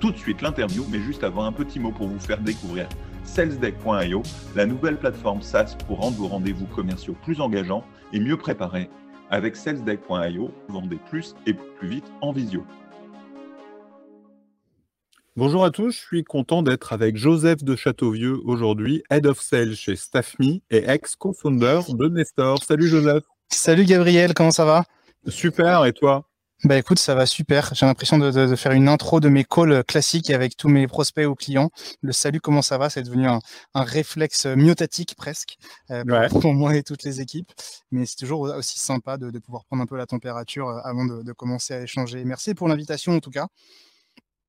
tout de suite l'interview, mais juste avant un petit mot pour vous faire découvrir salesdeck.io, la nouvelle plateforme SaaS pour rendre vos rendez-vous commerciaux plus engageants et mieux préparés. Avec salesdeck.io, vendez plus et plus vite en visio. Bonjour à tous, je suis content d'être avec Joseph de Châteauvieux aujourd'hui, Head of Sales chez StaffMe et ex-co-founder de Nestor. Salut Joseph. Salut Gabriel, comment ça va? Super, et toi? Bah écoute, ça va super. J'ai l'impression de, faire une intro de mes calls classiques avec tous mes prospects ou clients. Le salut, comment ça va? C'est devenu un, réflexe myotatique presque euh, pour, moi et toutes les équipes. Mais c'est toujours aussi sympa de, pouvoir prendre un peu la température euh, avant de, commencer à échanger. Merci pour l'invitation en tout cas.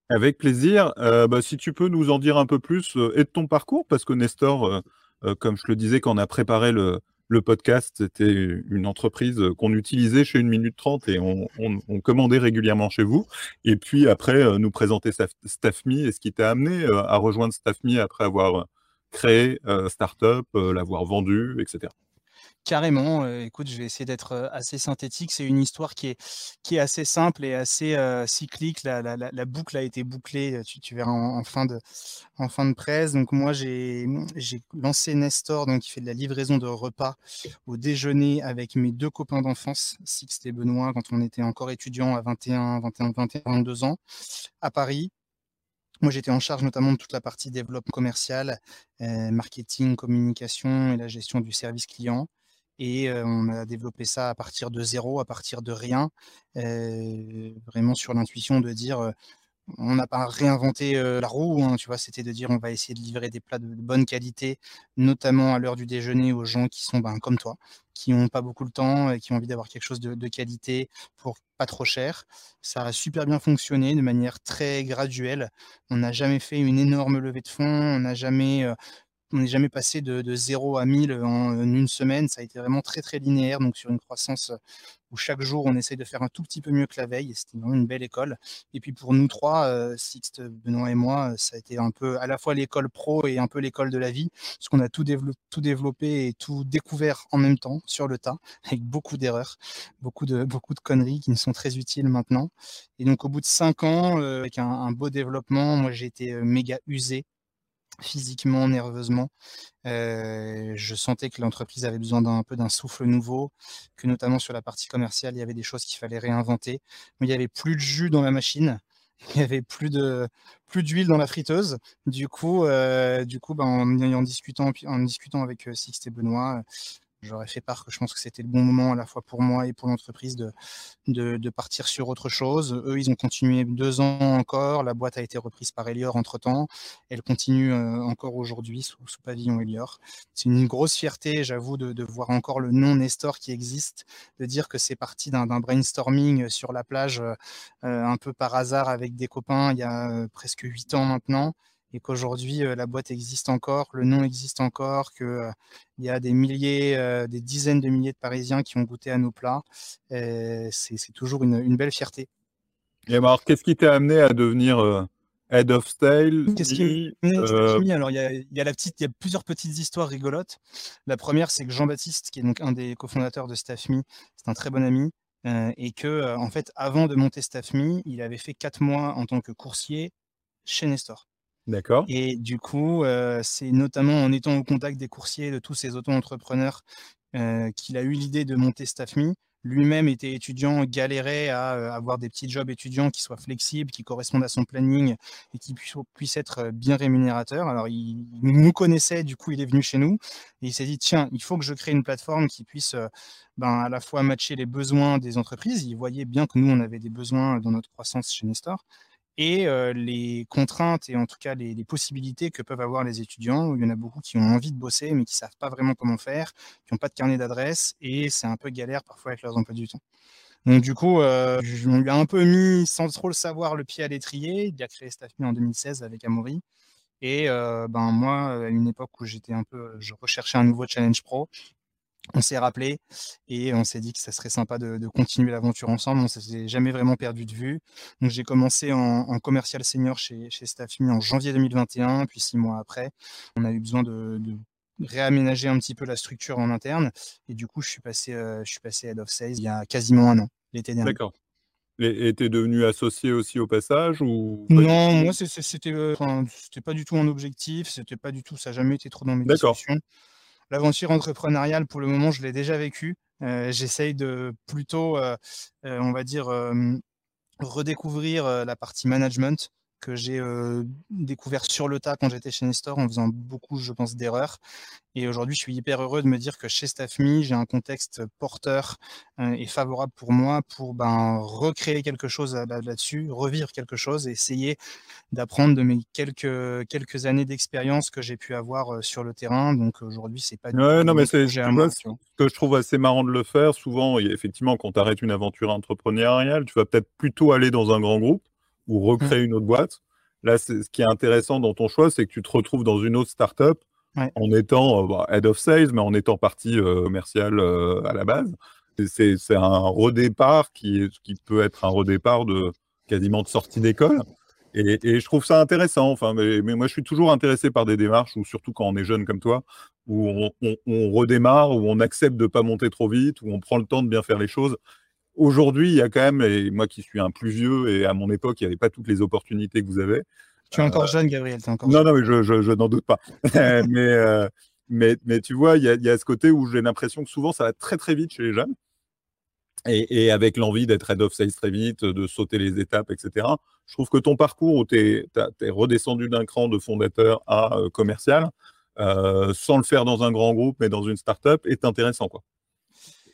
Avec plaisir. Euh, bah, si tu peux nous en dire un peu plus et de ton parcours, parce que Nestor, comme je le disais quand on a préparé le, le podcast, c'était une entreprise qu'on utilisait chez Une Minute 30 et on, commandait régulièrement chez vous. Et puis après, euh, nous présenter StaffMe et ce qui t'a amené euh, à rejoindre StaffMe après avoir créé euh, Startup, l'avoir vendu, etc. Carrément, écoute, je vais essayer d'être assez synthétique. C'est une histoire qui est, assez simple et assez cyclique. La, boucle a été bouclée, tu, verras en, fin de, presse. Donc moi, j'ai lancé Nestor, qui fait de la livraison de repas au déjeuner avec mes deux copains d'enfance, Sixte et Benoît, quand on était encore étudiants à 21, 21, 21, 22 ans, à Paris. Moi, j'étais en charge notamment de toute la partie développement commercial, marketing, communication et la gestion du service client et on a développé ça à partir de zéro, à partir de rien, vraiment sur l'intuition de dire on n'a pas réinventé la roue, hein, tu vois, c'était de dire on va essayer de livrer des plats de, bonne qualité, notamment à l'heure du déjeuner aux gens qui sont ben, comme toi, qui n'ont pas beaucoup de temps et qui ont envie d'avoir quelque chose de, de, qualité pour pas trop cher. Ça a super bien fonctionné de manière très graduelle. On n'a jamais fait une énorme levée de fonds, on n'a jamais on n'est jamais passé de, de, 0 à 1000 en, une semaine. Ça a été vraiment très, très linéaire. Donc, sur une croissance où chaque jour, on essaye de faire un tout petit peu mieux que la veille. C'était vraiment une belle école. Et puis, pour nous trois, euh, Sixte, Benoît et moi, ça a été un peu à la fois l'école pro et un peu l'école de la vie. Parce qu'on a tout, tout développé et tout découvert en même temps, sur le tas, avec beaucoup d'erreurs, beaucoup de, beaucoup de conneries qui nous sont très utiles maintenant. Et donc, au bout de cinq ans, euh, avec un, un, beau développement, moi, j'ai été euh, méga usé physiquement, nerveusement. je sentais que l'entreprise avait besoin d'un peu d'un souffle nouveau, que notamment sur la partie commerciale, il y avait des choses qu'il fallait réinventer. Mais il n'y avait plus de jus dans la machine, il n'y avait plus de plus d'huile dans la friteuse. Du coup, coup, ben, en, discutant, en discutant avec Sixte et Benoît, J'aurais fait part que je pense que c'était le bon moment à la fois pour moi et pour l'entreprise de, de, partir sur autre chose. Eux, ils ont continué deux ans encore. La boîte a été reprise par Elior entre-temps. Elle continue euh, encore aujourd'hui sous, pavillon Elior. C'est une grosse fierté, j'avoue, de, voir encore le nom Nestor qui existe, de dire que c'est parti d'un brainstorming sur la plage euh, un peu par hasard avec des copains il y a euh, presque huit ans maintenant et qu'aujourd'hui la boîte existe encore, le nom existe encore, qu'il il y a des milliers, des dizaines de milliers de Parisiens qui ont goûté à nos plats. C'est toujours une, belle fierté. Et alors, qu'est-ce qui t'a amené à devenir Head of Style Qu'est-ce qui m'a Alors, il y, a, il y, a la petite, il y a plusieurs petites histoires rigolotes. La première, c'est que Jean-Baptiste, qui est donc un des cofondateurs de StaffMe, c'est un très bon ami, et que, en fait, avant de monter StaffMe, il avait fait quatre mois en tant que coursier chez Nestor. D'accord. Et du coup, c'est notamment en étant au contact des coursiers, de tous ces auto-entrepreneurs, qu'il a eu l'idée de monter StaffMe. Lui-même était étudiant, galérait à avoir des petits jobs étudiants qui soient flexibles, qui correspondent à son planning et qui puissent être bien rémunérateurs. Alors, il, nous connaissait, du coup, il est venu chez nous et il s'est dit, tiens, il faut que je crée une plateforme qui puisse ben, à la fois matcher les besoins des entreprises. Il voyait bien que nous, on avait des besoins dans notre croissance chez Nestor et les contraintes et en tout cas les, possibilités que peuvent avoir les étudiants. Il y en a beaucoup qui ont envie de bosser mais qui ne savent pas vraiment comment faire, qui n'ont pas de carnet d'adresse et c'est un peu galère parfois avec leurs emplois du temps. Donc du coup, on lui a un peu mis, sans trop le savoir, le pied à l'étrier. Il a créé StaffMe en 2016 avec Amaury. Et ben moi, à une époque où j'étais un peu, je recherchais un nouveau challenge pro, on s'est rappelé et on s'est dit que ça serait sympa de, continuer l'aventure ensemble. On s'est jamais vraiment perdu de vue. Donc j'ai commencé en, commercial senior chez, chez Staffme en janvier 2021, puis six mois après, on a eu besoin de, réaménager un petit peu la structure en interne. Et du coup, je suis passé, euh, je suis passé head of sales il y a quasiment un an, l'été dernier. D'accord. Et tu es devenu associé aussi au passage ou Non, moi c'était euh, c'était pas du tout un objectif, c'était pas du tout, ça n'a jamais été trop dans mes discussions l'aventure entrepreneuriale, pour le moment, je l'ai déjà vécue. Euh, j'essaye de plutôt, euh, euh, on va dire, redécouvrir la partie management que j'ai découvert sur le tas quand j'étais chez Nestor en faisant beaucoup, je pense, d'erreurs. Et aujourd'hui, je suis hyper heureux de me dire que chez StaffMe, j'ai un contexte porteur et favorable pour moi pour ben, recréer quelque chose là-dessus, revivre quelque chose et essayer d'apprendre de mes quelques, quelques années d'expérience que j'ai pu avoir sur le terrain. Donc aujourd'hui, c'est pas du ouais, non, mais c'est ce que je trouve assez marrant de le faire. Souvent, effectivement, quand tu arrêtes une aventure entrepreneuriale, tu vas peut-être plutôt aller dans un grand groupe ou recréer mmh. une autre boîte. Là, ce qui est intéressant dans ton choix, c'est que tu te retrouves dans une autre startup en étant euh, bah, head of sales, mais en étant partie euh, commerciale euh, à la base. C'est un redépart qui, qui peut être un redépart de quasiment de sortie d'école. Et, je trouve ça intéressant. Enfin, mais, moi, je suis toujours intéressé par des démarches, ou surtout quand on est jeune comme toi, où on, redémarre, où on accepte de ne pas monter trop vite, où on prend le temps de bien faire les choses. Aujourd'hui, il y a quand même, et moi qui suis un plus vieux, et à mon époque, il n'y avait pas toutes les opportunités que vous avez. Tu es encore euh, jeune, Gabriel. Es encore non, non, mais je, n'en doute pas. Euh, mais, mais, tu vois, il y a, ce côté où j'ai l'impression que souvent, ça va très, très vite chez les jeunes. Et, avec l'envie d'être head of sales très vite, de sauter les étapes, etc. Je trouve que ton parcours où tu es, redescendu d'un cran de fondateur à euh, commercial, sans le faire dans un grand groupe, mais dans une start-up, est intéressant. Quoi.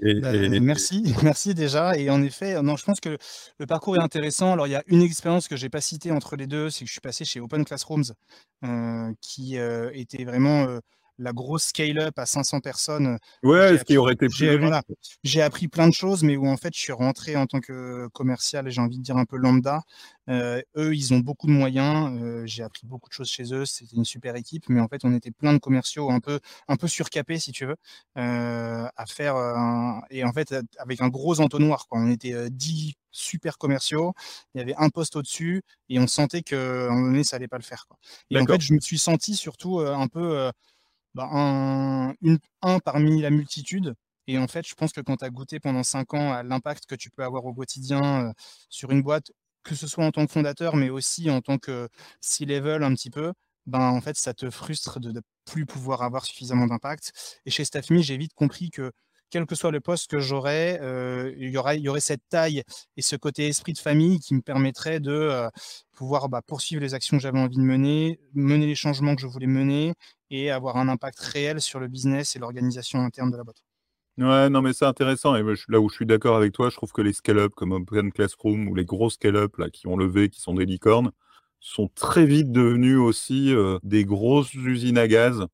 Bah, merci, merci déjà. Et en effet, non, je pense que le parcours est intéressant. Alors, il y a une expérience que j'ai pas citée entre les deux, c'est que je suis passé chez Open Classrooms, euh, qui euh, était vraiment euh, la grosse scale-up à 500 personnes. Ouais, ce qui aurait été plus. J'ai appris plein de choses, mais où en fait, je suis rentré en tant que commercial, et j'ai envie de dire un peu lambda. Euh, eux, ils ont beaucoup de moyens. Euh, j'ai appris beaucoup de choses chez eux. C'était une super équipe, mais en fait, on était plein de commerciaux un peu, un peu surcapés, si tu veux, euh, à faire. et en fait, avec un gros entonnoir. Quoi. On était 10 super commerciaux. Il y avait un poste au-dessus et on sentait qu'à un moment donné, ça allait pas le faire. Quoi. Et en fait, je me suis senti surtout un peu bah, un, parmi la multitude. Et en fait, je pense que quand tu as goûté pendant cinq ans à l'impact que tu peux avoir au quotidien sur une boîte, que ce soit en tant que fondateur, mais aussi en tant que C-level un petit peu, ben, en fait, ça te frustre de ne plus pouvoir avoir suffisamment d'impact. Et chez StaffMe, j'ai vite compris que quel que soit le poste que j'aurais, euh, il, y aurait, il y aurait cette taille et ce côté esprit de famille qui me permettrait de euh, pouvoir bah, poursuivre les actions que j'avais envie de mener, mener les changements que je voulais mener et avoir un impact réel sur le business et l'organisation interne de la boîte. Ouais, non, mais c'est intéressant. Et là où je suis d'accord avec toi, je trouve que les scale-up comme Open Classroom ou les gros scale-up qui ont levé, qui sont des licornes, sont très vite devenus aussi euh, des grosses usines à gaz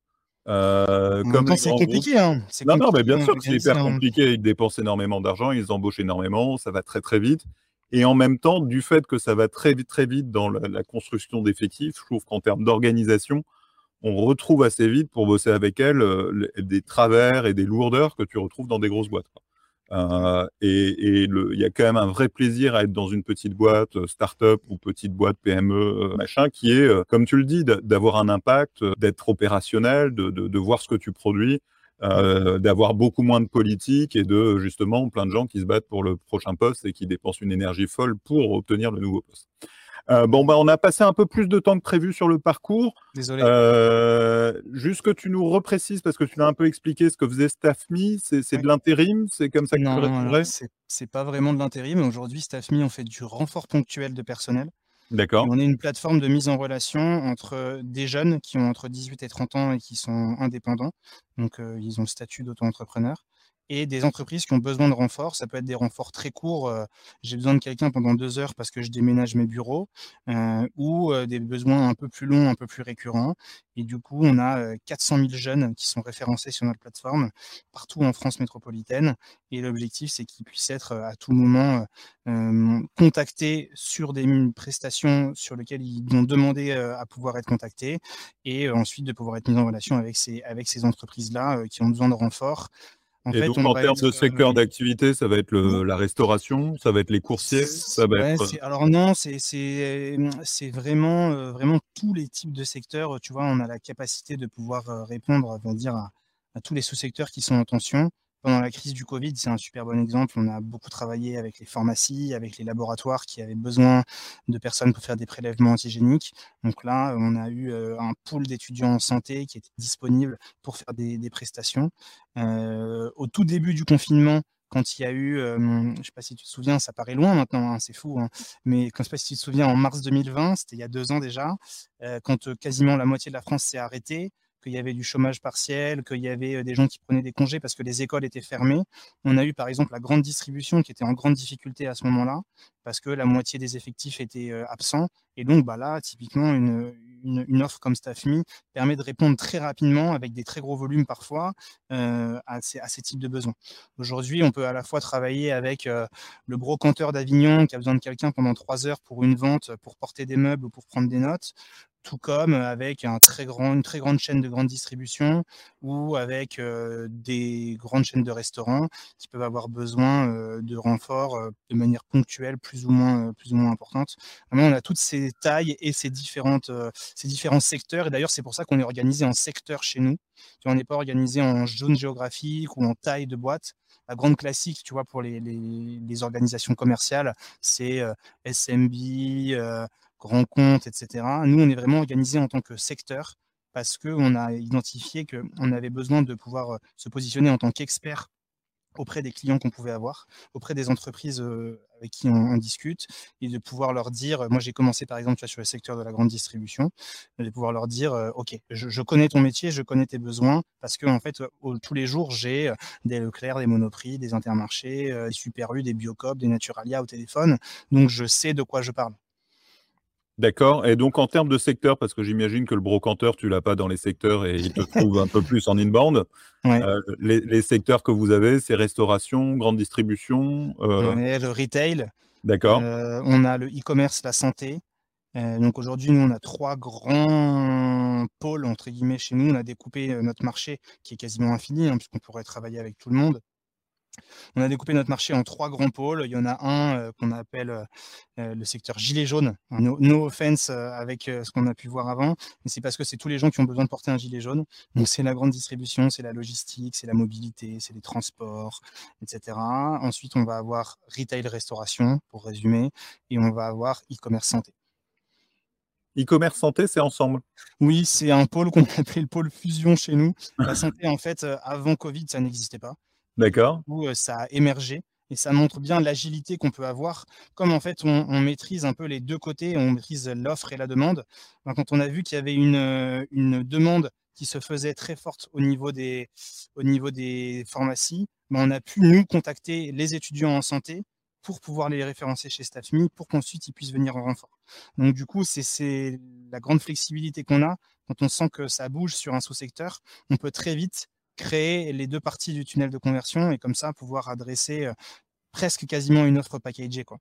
euh, comme c'est compliqué. Hein. Non, non, mais bien sûr que c'est hyper compliqué. Ils dépensent énormément d'argent, ils embauchent énormément, ça va très très vite. Et en même temps, du fait que ça va très vite très vite dans la, construction d'effectifs, je trouve qu'en termes d'organisation, on retrouve assez vite pour bosser avec elles euh, des travers et des lourdeurs que tu retrouves dans des grosses boîtes. Euh, et il y a quand même un vrai plaisir à être dans une petite boîte, euh, start-up ou petite boîte PME, euh, machin, qui est, comme tu le dis, d'avoir un impact, d'être opérationnel, de, de, voir ce que tu produis, d'avoir beaucoup moins de politique et de justement plein de gens qui se battent pour le prochain poste et qui dépensent une énergie folle pour obtenir le nouveau poste. Euh, bon, bah, on a passé un peu plus de temps que prévu sur le parcours. Désolé. Euh, juste que tu nous reprécises, parce que tu l'as un peu expliqué ce que faisait StaffMe, c'est de l'intérim, c'est comme ça que non, tu C'est pas vraiment de l'intérim. Aujourd'hui, StaffMe, on fait du renfort ponctuel de personnel. D'accord. On est une plateforme de mise en relation entre des jeunes qui ont entre 18 et 30 ans et qui sont indépendants. Donc, euh, ils ont le statut d'auto-entrepreneur et des entreprises qui ont besoin de renforts. Ça peut être des renforts très courts. Euh, j'ai besoin de quelqu'un pendant deux heures parce que je déménage mes bureaux euh, ou euh, des besoins un peu plus longs, un peu plus récurrents. Et du coup, on a 400 000 jeunes qui sont référencés sur notre plateforme partout en France métropolitaine. Et l'objectif, c'est qu'ils puissent être à tout moment contactés sur des prestations sur lesquelles ils vont demander à pouvoir être contactés et ensuite de pouvoir être mis en relation avec ces, avec ces entreprises-là qui ont besoin de renforts et donc, en termes de secteur euh, d'activité, ça va être la restauration, ça va être les coursiers, ça va être... Alors non, c'est vraiment, euh, vraiment tous les types de secteurs. Tu vois, on a la capacité de pouvoir euh, répondre, on dire, à, à tous les sous-secteurs qui sont en tension pendant la crise du Covid, c'est un super bon exemple. On a beaucoup travaillé avec les pharmacies, avec les laboratoires qui avaient besoin de personnes pour faire des prélèvements antigéniques. Donc là, on a eu euh, un pool d'étudiants en santé qui était disponible pour faire des, prestations. Euh, au tout début du confinement, quand il y a eu, euh, je ne sais pas si tu te souviens, ça paraît loin maintenant, hein, c'est fou, hein, mais quand, je ne sais pas si tu te souviens, en mars 2020, c'était il y a deux ans déjà, quand quasiment la moitié de la France s'est arrêtée, qu'il y avait du chômage partiel, qu'il y avait euh, des gens qui prenaient des congés parce que les écoles étaient fermées. On a eu par exemple la grande distribution qui était en grande difficulté à ce moment-là parce que la moitié des effectifs étaient euh, absents. Et donc bah là, typiquement, une, offre comme StaffMe permet de répondre très rapidement avec des très gros volumes parfois euh, à, ces, types de besoins. Aujourd'hui, on peut à la fois travailler avec le brocanteur d'Avignon qui a besoin de quelqu'un pendant trois heures pour une vente, pour porter des meubles ou pour prendre des notes tout comme avec un très grand, une très grande chaîne de grande distribution ou avec des grandes chaînes de restaurants qui peuvent avoir besoin de renforts de manière ponctuelle, plus ou moins, plus ou moins importante. on a toutes ces tailles et ces, différentes, ces différents secteurs. Et d'ailleurs, c'est pour ça qu'on est organisé en secteur chez nous. On n'est pas organisé en zone géographique ou en taille de boîte la grande classique, tu vois, pour les, les, organisations commerciales, c'est SMB, grands comptes, etc. Nous, on est vraiment organisé en tant que secteur parce qu'on a identifié qu'on avait besoin de pouvoir euh, se positionner en tant qu'expert auprès des clients qu'on pouvait avoir, auprès des entreprises euh, avec qui on, discute, et de pouvoir leur dire, moi j'ai commencé par exemple sur le secteur de la grande distribution, de pouvoir leur dire, euh, ok, je, connais ton métier, je connais tes besoins, parce que fait, tous les jours, j'ai des Leclerc, des Monoprix, des Intermarchés, des Super U, des Biocop, des Naturalia au téléphone, donc je sais de quoi je parle. D'accord. Et donc, en termes de secteur, parce que j'imagine que le brocanteur, tu l'as pas dans les secteurs et il te trouve un peu plus en inbound. Euh, les, secteurs que vous avez, c'est restauration, grande distribution. Euh... On le retail. D'accord. Euh, on a le e-commerce, la santé. Euh, donc aujourd'hui, nous, on a trois grands pôles, entre guillemets, chez nous. On a découpé notre marché qui est quasiment infini, hein, puisqu'on pourrait travailler avec tout le monde. On a découpé notre marché en trois grands pôles. Il y en a un euh, qu'on appelle euh, euh, le secteur gilet jaune. No, offense avec ce qu'on a pu voir avant, mais c'est parce que c'est tous les gens qui ont besoin de porter un gilet jaune. Donc c'est la grande distribution, c'est la logistique, c'est la mobilité, c'est les transports, etc. Ensuite, on va avoir retail restauration, pour résumer, et on va avoir e-commerce santé. E-commerce santé, c'est ensemble Oui, c'est un pôle qu'on appelait le pôle fusion chez nous. La santé, en fait, avant Covid, ça n'existait pas. D'accord. Où ça a émergé et ça montre bien l'agilité qu'on peut avoir. Comme en fait, on, maîtrise un peu les deux côtés, on maîtrise l'offre et la demande. Ben, quand on a vu qu'il y avait une, une, demande qui se faisait très forte au niveau des, au niveau des pharmacies, ben, on a pu nous contacter les étudiants en santé pour pouvoir les référencer chez StaffMe pour qu'ensuite ils puissent venir en renfort. Donc du coup, c'est la grande flexibilité qu'on a quand on sent que ça bouge sur un sous-secteur. On peut très vite créer les deux parties du tunnel de conversion et comme ça pouvoir adresser euh, presque quasiment une offre packagée. Quoi.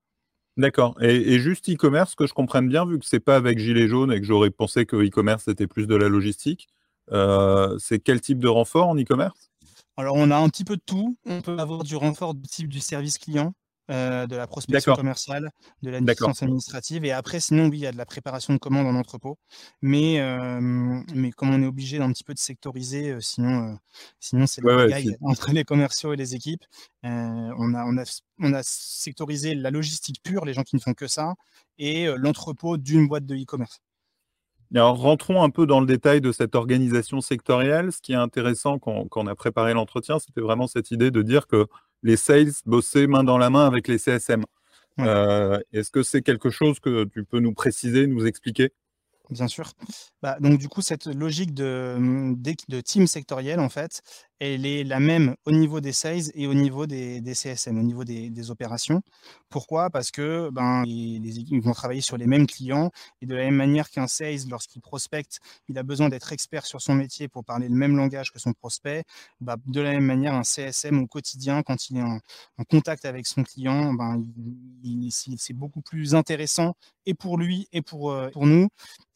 D'accord. Et, juste e-commerce, que je comprenne bien, vu que c'est pas avec Gilet jaune et que j'aurais pensé que e-commerce c'était plus de la logistique, euh, c'est quel type de renfort en e-commerce? Alors on a un petit peu de tout. On peut avoir du renfort de type du service client, euh, de la prospection commerciale, de la licence administrative. Et après, sinon, oui, il y a de la préparation de commandes en entrepôt. Mais, euh, mais comme on est obligé d'un petit peu de sectoriser, euh, sinon, sinon c'est le ouais, entre les commerciaux et les équipes. on, a, on, a, on a sectorisé la logistique pure, les gens qui ne font que ça, et l'entrepôt d'une boîte de e-commerce. Alors, rentrons un peu dans le détail de cette organisation sectorielle. Ce qui est intéressant quand, quand on a préparé l'entretien, c'était vraiment cette idée de dire que les sales bossaient main dans la main avec les CSM. Euh, est-ce que c'est quelque chose que tu peux nous préciser, nous expliquer? Bien sûr. Bah, donc du coup, cette logique de, de, team sectoriel, en fait, elle est la même au niveau des sales et au niveau des, CSM, au niveau des, opérations. Pourquoi? Parce que ben, les, équipes vont travailler sur les mêmes clients et de la même manière qu'un sales, lorsqu'il prospecte, il a besoin d'être expert sur son métier pour parler le même langage que son prospect. Bah, de la même manière, un CSM au quotidien, quand il est en, contact avec son client, ben, c'est beaucoup plus intéressant et pour lui et pour, euh, pour nous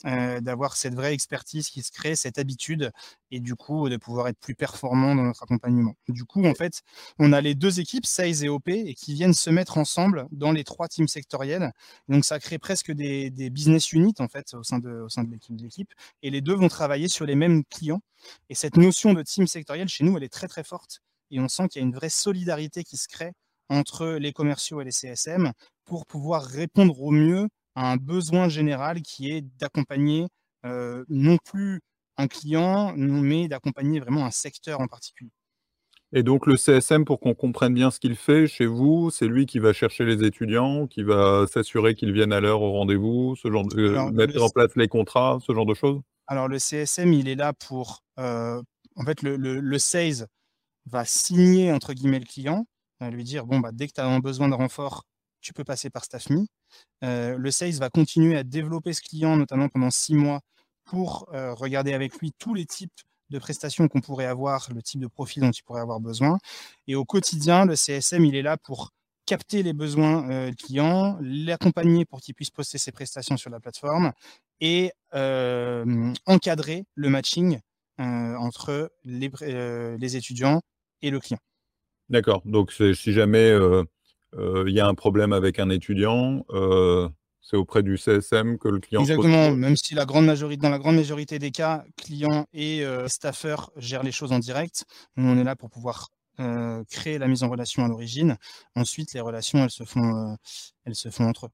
euh, d'avoir cette vraie expertise qui se crée, cette habitude, et du coup de pouvoir être plus performant dans notre accompagnement. Du coup, en fait, on a les deux équipes, Sales et OP, et qui viennent se mettre ensemble dans les trois teams sectoriels. Donc ça crée presque des, business units en fait au sein de, au sein de l'équipe, et les deux vont travailler sur les mêmes clients. Et cette notion de team sectoriel chez nous, elle est très très forte, et on sent qu'il y a une vraie solidarité qui se crée entre les commerciaux et les CSM pour pouvoir répondre au mieux un besoin général qui est d'accompagner euh, non plus un client, mais d'accompagner vraiment un secteur en particulier. Et donc le CSM, pour qu'on comprenne bien ce qu'il fait chez vous, c'est lui qui va chercher les étudiants, qui va s'assurer qu'ils viennent à l'heure au rendez-vous, ce genre de, euh, mettre en place les contrats, ce genre de choses? Alors le CSM, il est là pour... Euh, en fait, le, le, sales va signer, entre guillemets, le client, va lui dire, bon, bah, dès que tu as besoin de renfort, tu peux passer par StaffMe. Euh, le sales va continuer à développer ce client, notamment pendant six mois, pour euh, regarder avec lui tous les types de prestations qu'on pourrait avoir, le type de profil dont il pourrait avoir besoin. Et au quotidien, le CSM, il est là pour capter les besoins euh, du client, l'accompagner pour qu'il puisse poster ses prestations sur la plateforme et encadrer le matching entre les, étudiants et le client. D'accord. Donc, si jamais euh, il y a un problème avec un étudiant, euh, c'est auprès du CSM que le client. Exactement, même si la grande majorité, dans la grande majorité des cas, client et euh, gèrent les choses en direct. Nous, on est là pour pouvoir créer la mise en relation à l'origine. Ensuite, les relations, elles se font, elles se font entre eux.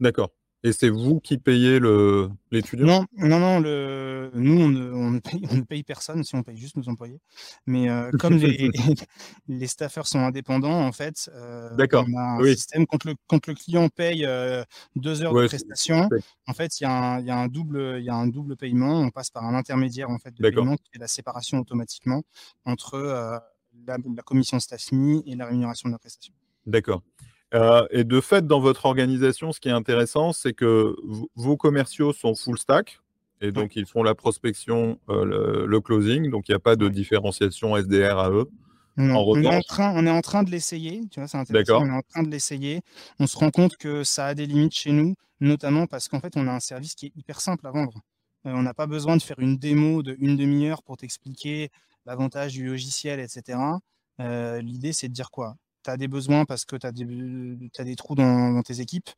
D'accord. Et c'est vous qui payez l'étudiant? Non, non, non. Le, nous, on ne, on, paye, personne si on paye juste nos employés. Mais euh, comme les, les staffeurs sont indépendants, en fait, euh, on a un système. Quand le, quand le client paye euh, deux heures de prestation, en fait, il y, a un, y, a un double, y a un double paiement. On passe par un intermédiaire en fait, de paiement qui fait la séparation automatiquement entre la, la commission StaffMe et la rémunération de la prestation. D'accord. Euh, et de fait, dans votre organisation, ce qui est intéressant, c'est que vos commerciaux sont full stack. Et donc, ils font la prospection, euh, le, closing. Donc, il n'y a pas de différenciation SDR à eux. on, est en train, on est en train de l'essayer. Tu vois, c'est intéressant. On est en train de l'essayer. On se rend compte que ça a des limites chez nous, notamment parce qu'en fait, on a un service qui est hyper simple à vendre. Euh, on n'a pas besoin de faire une démo de une demi-heure pour t'expliquer l'avantage du logiciel, etc. L'idée, c'est de dire quoi? Tu as des besoins parce que tu as, des trous dans, tes équipes,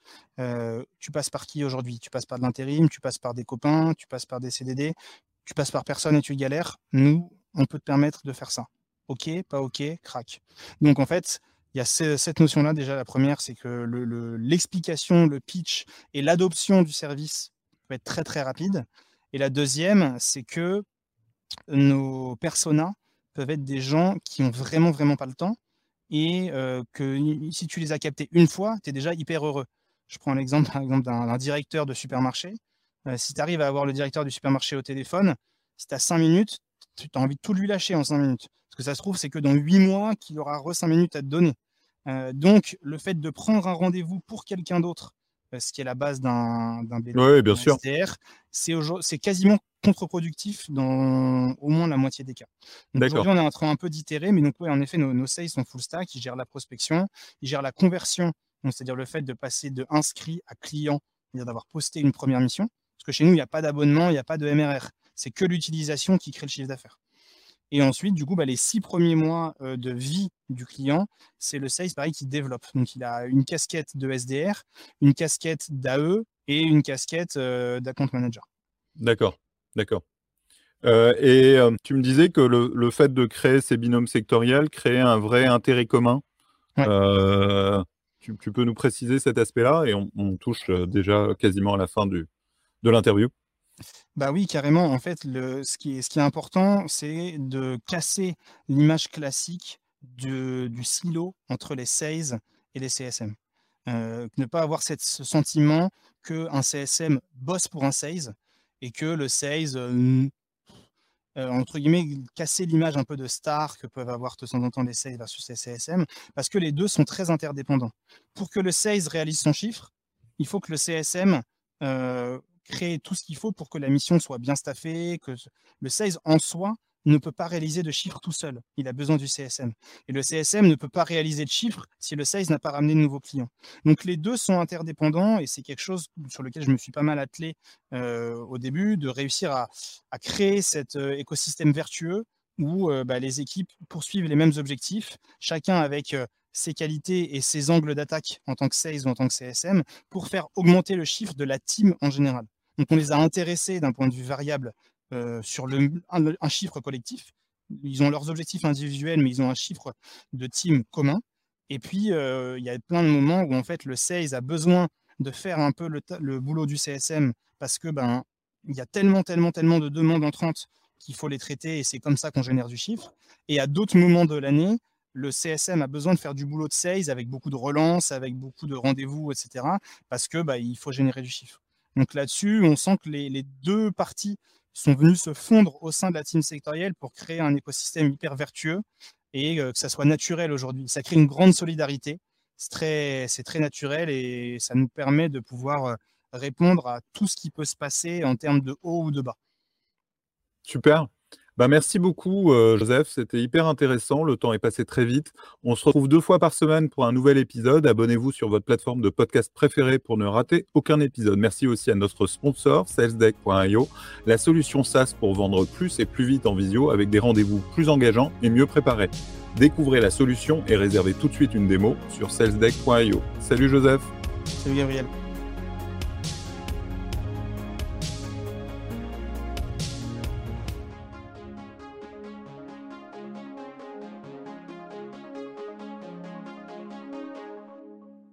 tu passes par qui aujourd'hui? Tu passes par de l'intérim, tu passes par des copains, tu passes par des CDD, tu passes par personne et tu galères. Nous, on peut te permettre de faire ça. OK, pas OK, crac. Donc en fait, il y a cette notion-là. Déjà, la première, c'est que l'explication, le, pitch et l'adoption du service peut être très très rapide. Et la deuxième, c'est que nos personas peuvent être des gens qui ont vraiment vraiment pas le temps et que si tu les as captés une fois, tu es déjà hyper heureux. Je prends l'exemple exemple d'un directeur de supermarché. si tu arrives à avoir le directeur du supermarché au téléphone, si tu as 5 minutes, tu as envie de tout lui lâcher en 5 minutes. Parce que ça se trouve, c'est que dans 8 mois qu'il aura re 5 minutes à te donner. donc, le fait de prendre un rendez-vous pour quelqu'un d'autre, ce qui est la base d'un bien sûr. c'est quasiment contre-productif dans au moins la moitié des cas. Aujourd'hui, on est en train un peu d'itérer, mais donc ouais, en effet, nos, nos, sales sont full stack, ils gèrent la prospection, ils gèrent la conversion, c'est-à-dire le fait de passer de inscrit à client, c'est-à-dire d'avoir posté une première mission. Parce que chez nous, il n'y a pas d'abonnement, il n'y a pas de MRR. C'est que l'utilisation qui crée le chiffre d'affaires. Et ensuite, du coup, bah, les six premiers mois euh, de vie du client, c'est le sales pareil qui développe. Donc, il a une casquette de SDR, une casquette d'AE et une casquette euh, d'account manager. D'accord. D'accord. Euh, et tu me disais que le, fait de créer ces binômes sectoriels créait un vrai intérêt commun. Tu, peux nous préciser cet aspect-là? Et on, touche déjà quasiment à la fin du, de l'interview. Bah oui, carrément. En fait, le, ce, qui est, ce qui est important, c'est de casser l'image classique du silo entre les sales et les CSM. ne pas avoir cette, ce sentiment qu'un CSM bosse pour un sales et que le sales, entre guillemets, casser l'image un peu de star que peuvent avoir de temps en temps les sales versus les CSM, parce que les deux sont très interdépendants. Pour que le sales réalise son chiffre, il faut que le CSM crée tout ce qu'il faut pour que la mission soit bien staffée, que le sales en soi ne peut pas réaliser de chiffres tout seul. Il a besoin du CSM. Et le CSM ne peut pas réaliser de chiffres si le sales n'a pas ramené de nouveaux clients. Donc les deux sont interdépendants et c'est quelque chose sur lequel je me suis pas mal attelé euh, au début, de réussir à, créer cet euh, écosystème vertueux où euh, bah, les équipes poursuivent les mêmes objectifs, chacun avec ses qualités et ses angles d'attaque en tant que sales ou en tant que CSM pour faire augmenter le chiffre de la team en général. Donc on les a intéressés d'un point de vue variable euh, sur un, chiffre collectif. Ils ont leurs objectifs individuels, mais ils ont un chiffre de team commun. Et puis, euh, il y a plein de moments où en fait le sales a besoin de faire un peu le, boulot du CSM parce que ben il y a tellement, tellement, tellement de demandes entrantes qu'il faut les traiter et c'est comme ça qu'on génère du chiffre. Et à d'autres moments de l'année, le CSM a besoin de faire du boulot de sales avec beaucoup de relances, avec beaucoup de rendez-vous, etc. parce que bah, il faut générer du chiffre. Donc là-dessus, on sent que les, deux parties sont venus se fondre au sein de la team sectorielle pour créer un écosystème hyper vertueux et euh, que ça soit naturel aujourd'hui. Ça crée une grande solidarité. C'est très, très naturel et ça nous permet de pouvoir euh, répondre à tout ce qui peut se passer en termes de haut ou de bas. Super. Bah, merci beaucoup, euh, Joseph. C'était hyper intéressant. Le temps est passé très vite. On se retrouve deux fois par semaine pour un nouvel épisode. Abonnez-vous sur votre plateforme de podcast préférée pour ne rater aucun épisode. Merci aussi à notre sponsor, salesdeck.io, la solution SaaS pour vendre plus et plus vite en visio avec des rendez-vous plus engageants et mieux préparés. Découvrez la solution et réservez tout de suite une démo sur salesdeck.io. Salut Joseph. Salut Gabriel.